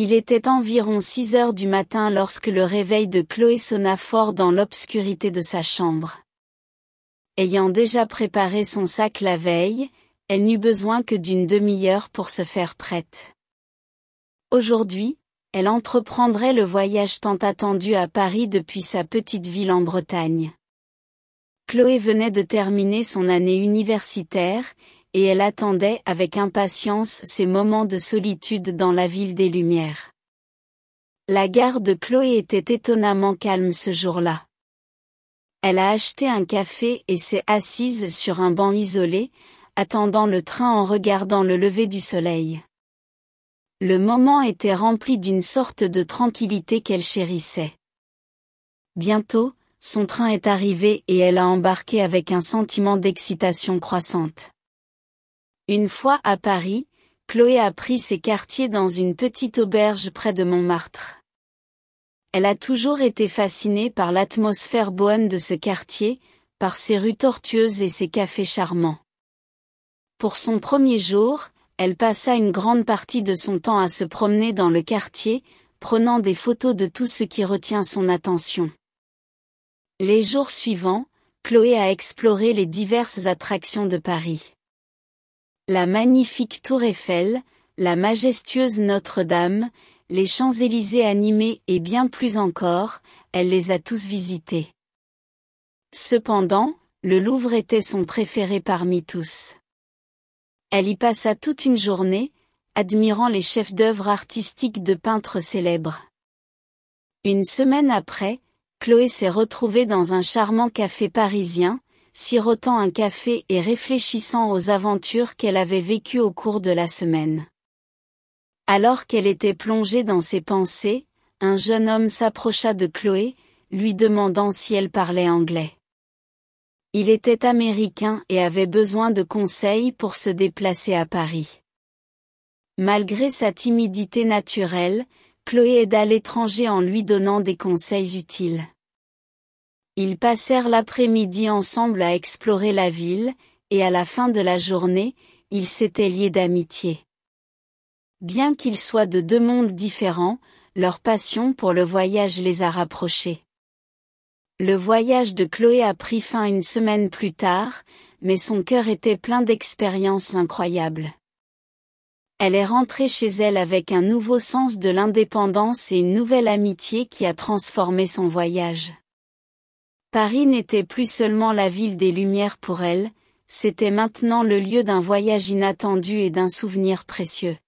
Il était environ 6 heures du matin lorsque le réveil de Chloé sonna fort dans l'obscurité de sa chambre. Ayant déjà préparé son sac la veille, elle n'eut besoin que d'une demi-heure pour se faire prête. Aujourd'hui, elle entreprendrait le voyage tant attendu à Paris depuis sa petite ville en Bretagne. Chloé venait de terminer son année universitaire, et elle attendait avec impatience ces moments de solitude dans la ville des Lumières. La gare de Chloé était étonnamment calme ce jour-là. Elle a acheté un café et s'est assise sur un banc isolé, attendant le train en regardant le lever du soleil. Le moment était rempli d'une sorte de tranquillité qu'elle chérissait. Bientôt, son train est arrivé et elle a embarqué avec un sentiment d'excitation croissante. Une fois à Paris, Chloé a pris ses quartiers dans une petite auberge près de Montmartre. Elle a toujours été fascinée par l'atmosphère bohème de ce quartier, par ses rues tortueuses et ses cafés charmants. Pour son premier jour, elle passa une grande partie de son temps à se promener dans le quartier, prenant des photos de tout ce qui retient son attention. Les jours suivants, Chloé a exploré les diverses attractions de Paris la magnifique Tour Eiffel, la majestueuse Notre-Dame, les Champs-Élysées animés et bien plus encore, elle les a tous visités. Cependant, le Louvre était son préféré parmi tous. Elle y passa toute une journée, admirant les chefs-d'œuvre artistiques de peintres célèbres. Une semaine après, Chloé s'est retrouvée dans un charmant café parisien, sirotant un café et réfléchissant aux aventures qu'elle avait vécues au cours de la semaine. Alors qu'elle était plongée dans ses pensées, un jeune homme s'approcha de Chloé, lui demandant si elle parlait anglais. Il était américain et avait besoin de conseils pour se déplacer à Paris. Malgré sa timidité naturelle, Chloé aida l'étranger en lui donnant des conseils utiles. Ils passèrent l'après-midi ensemble à explorer la ville, et à la fin de la journée, ils s'étaient liés d'amitié. Bien qu'ils soient de deux mondes différents, leur passion pour le voyage les a rapprochés. Le voyage de Chloé a pris fin une semaine plus tard, mais son cœur était plein d'expériences incroyables. Elle est rentrée chez elle avec un nouveau sens de l'indépendance et une nouvelle amitié qui a transformé son voyage. Paris n'était plus seulement la ville des Lumières pour elle, c'était maintenant le lieu d'un voyage inattendu et d'un souvenir précieux.